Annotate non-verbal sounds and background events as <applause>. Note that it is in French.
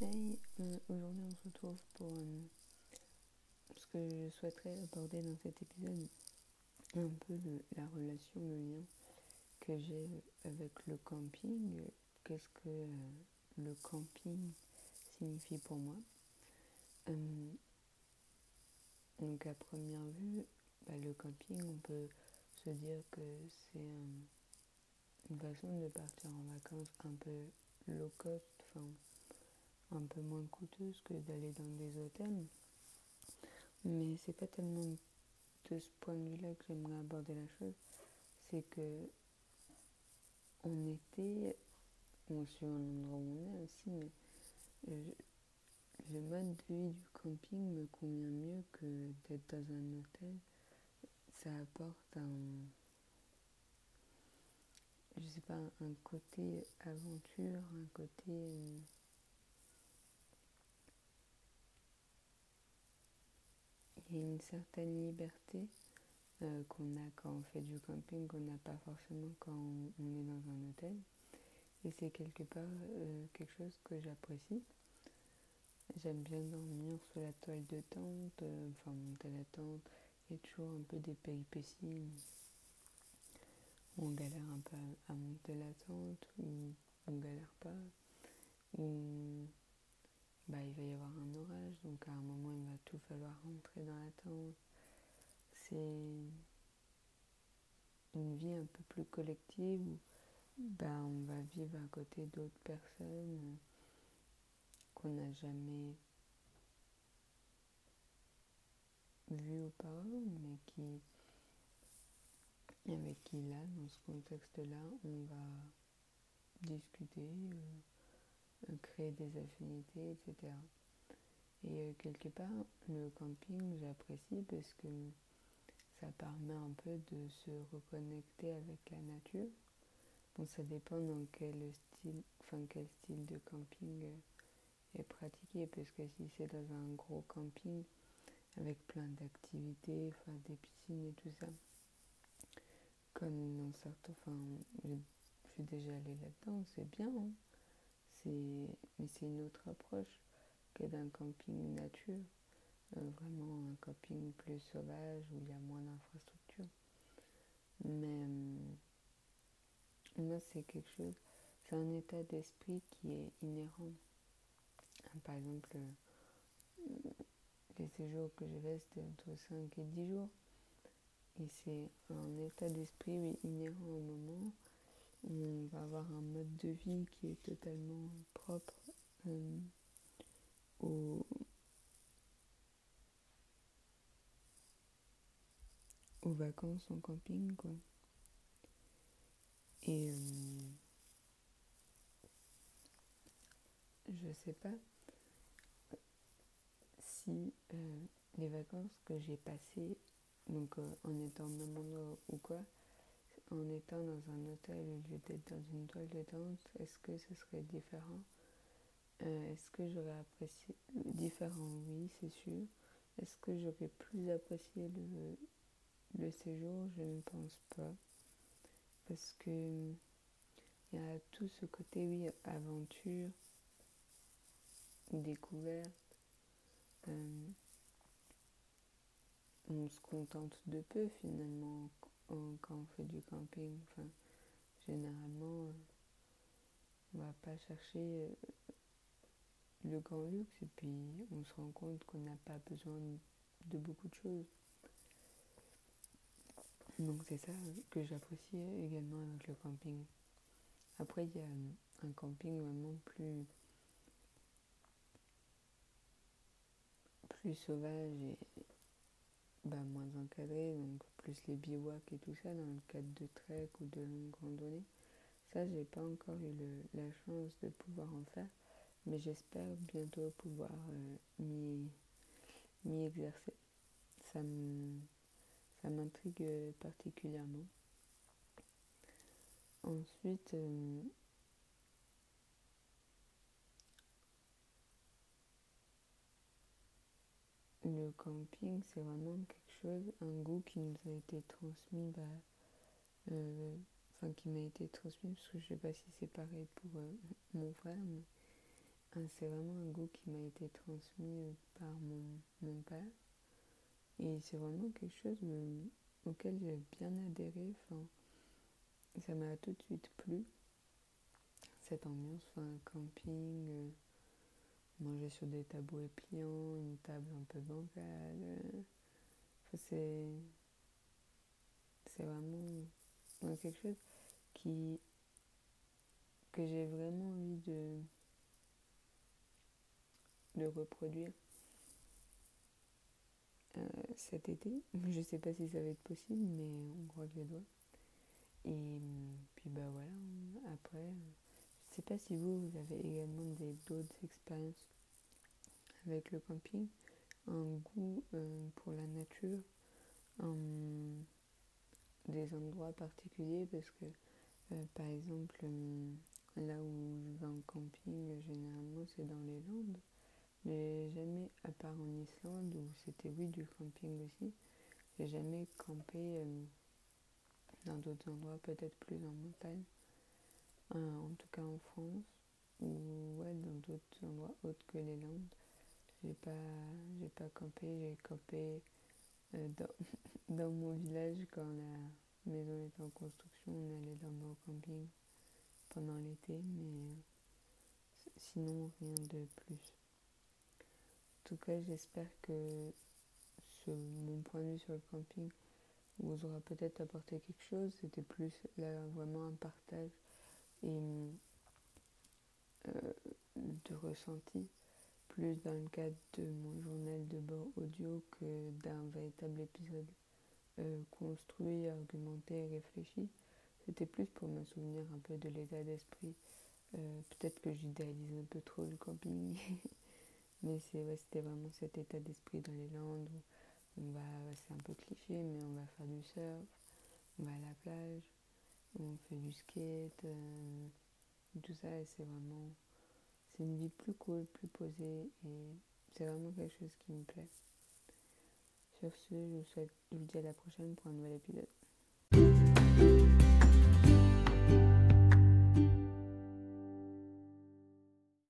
Euh, aujourd'hui on se retrouve pour euh, ce que je souhaiterais aborder dans cet épisode, un peu de la relation, le lien que j'ai avec le camping. Qu'est-ce que euh, le camping signifie pour moi? Donc à première vue, bah, le camping, on peut se dire que c'est une façon de partir en vacances un peu low cost, un peu moins coûteuse que d'aller dans des hôtels. Mais c'est pas tellement de ce point de vue-là que j'aimerais aborder la chose. C'est que en été, on un endroit où on est aussi, mais le mode de vie du camping me convient mieux que d'être dans un hôtel. Ça apporte un, je sais pas, un côté aventure, un côté a une certaine liberté euh, qu'on a quand on fait du camping qu'on n'a pas forcément quand on, est dans un hôtel. Et c'est quelque part euh, quelque chose que j'apprécie. J'aime bien dormir sur la toile de tente, euh, enfin monter la tente. Il y a toujours un peu des péripéties. On galère un peu à, monter la tente, ou on galère pas, bah, il va y avoir un orage, donc à un moment il va tout falloir rentrer dans la tente. C'est une vie un peu plus collective où bah, on va vivre à côté d'autres personnes qu'on n'a jamais vues auparavant, mais qui avec qui là, dans ce contexte-là, on va discuter. Euh, créer des affinités, etc. Et euh, quelque part, le camping, j'apprécie parce que ça permet un peu de se reconnecter avec la nature. Bon, ça dépend dans quel style, enfin quel style de camping euh, est pratiqué, parce que si c'est dans un gros camping avec plein d'activités, enfin des piscines et tout ça, comme dans certains, enfin, je suis déjà allée là-dedans, c'est bien. Hein mais c'est une autre approche que d'un camping nature, euh, vraiment un camping plus sauvage où il y a moins d'infrastructures. Mais euh, moi, c'est quelque chose, c'est un état d'esprit qui est inhérent. Par exemple, euh, les séjours que je vais, c'était entre 5 et 10 jours. Et c'est un état d'esprit inhérent au moment on va avoir un mode de vie qui est totalement propre euh, aux, vacances en camping quoi. Et euh, je sais pas si euh, les vacances que j'ai passées donc en étant maman ou quoi en étant dans un hôtel au lieu d'être dans une toile de danse, est-ce que ce serait différent? Euh, Est-ce que j'aurais apprécié différent? Oui, c'est sûr. Est-ce que j'aurais plus apprécié le, le séjour? Je ne pense pas. Parce que il y a tout ce côté, oui, aventure, découverte. Euh, on se contente de peu finalement quand on fait du camping. Généralement, euh, on va pas chercher euh, le grand luxe et puis on se rend compte qu'on n'a pas besoin de beaucoup de choses. Donc c'est ça que j'apprécie également avec le camping. Après, il y a un camping vraiment plus, plus sauvage et bah, moins encadré, donc plus les bivouacs et tout ça dans le cadre de trek ou de longue randonnée. Ça, j'ai pas encore eu la chance de pouvoir en faire, mais j'espère bientôt pouvoir euh, m'y exercer. Ça m'intrigue particulièrement. Ensuite, euh, le camping, c'est vraiment quelque chose, un goût qui nous a été transmis, bah, euh, enfin qui m'a été transmis, parce que je sais pas si c'est pareil pour euh, <laughs> mon frère, mais c'est vraiment un goût qui m'a été transmis par mon, mon père. Et c'est vraiment quelque chose auquel j'ai bien adhéré. Enfin, ça m'a tout de suite plu. Cette ambiance, enfin, camping, manger sur des tabouets pliants, une table un peu bancale. c'est, c'est vraiment quelque chose qui, que j'ai vraiment envie de, de reproduire euh, cet été. <laughs> Je sais pas si ça va être possible, mais on croise les doigts. Et puis bah voilà, après, je sais pas si vous, avez également d'autres expériences avec le camping, un goût euh, pour la nature, des endroits particuliers, parce que euh, par exemple, là où je vais en camping, généralement c'est dans les Landes. Mais jamais, à part en Islande, où c'était oui du camping aussi, j'ai jamais campé euh, dans d'autres endroits, peut-être plus en montagne. Euh, en tout cas en France, ou ouais, dans d'autres endroits autres que les Landes. J'ai pas, j'ai pas campé, j'ai campé euh, dans, <laughs> dans, mon village quand la maison était en construction. On allait dans mon camping pendant l'été, mais sinon rien de plus. En tout cas, j'espère que mon point de vue sur le camping vous aura peut-être apporté quelque chose. C'était plus là vraiment un partage et euh, de ressenti, plus dans le cadre de mon journal de bord audio que d'un véritable épisode euh, construit, argumenté réfléchi. C'était plus pour me souvenir un peu de l'état d'esprit. Euh, peut-être que j'idéalise un peu trop le camping. <laughs> Mais c'était vraiment cet état d'esprit dans les Landes où on va, c'est un peu cliché, mais on va faire du surf, on va à la plage, on fait du skate, euh, tout ça, et c'est vraiment, c'est une vie plus cool, plus posée, et c'est vraiment quelque chose qui me plaît. Sur ce, je vous, souhaite, je vous dis à la prochaine pour un nouvel épisode.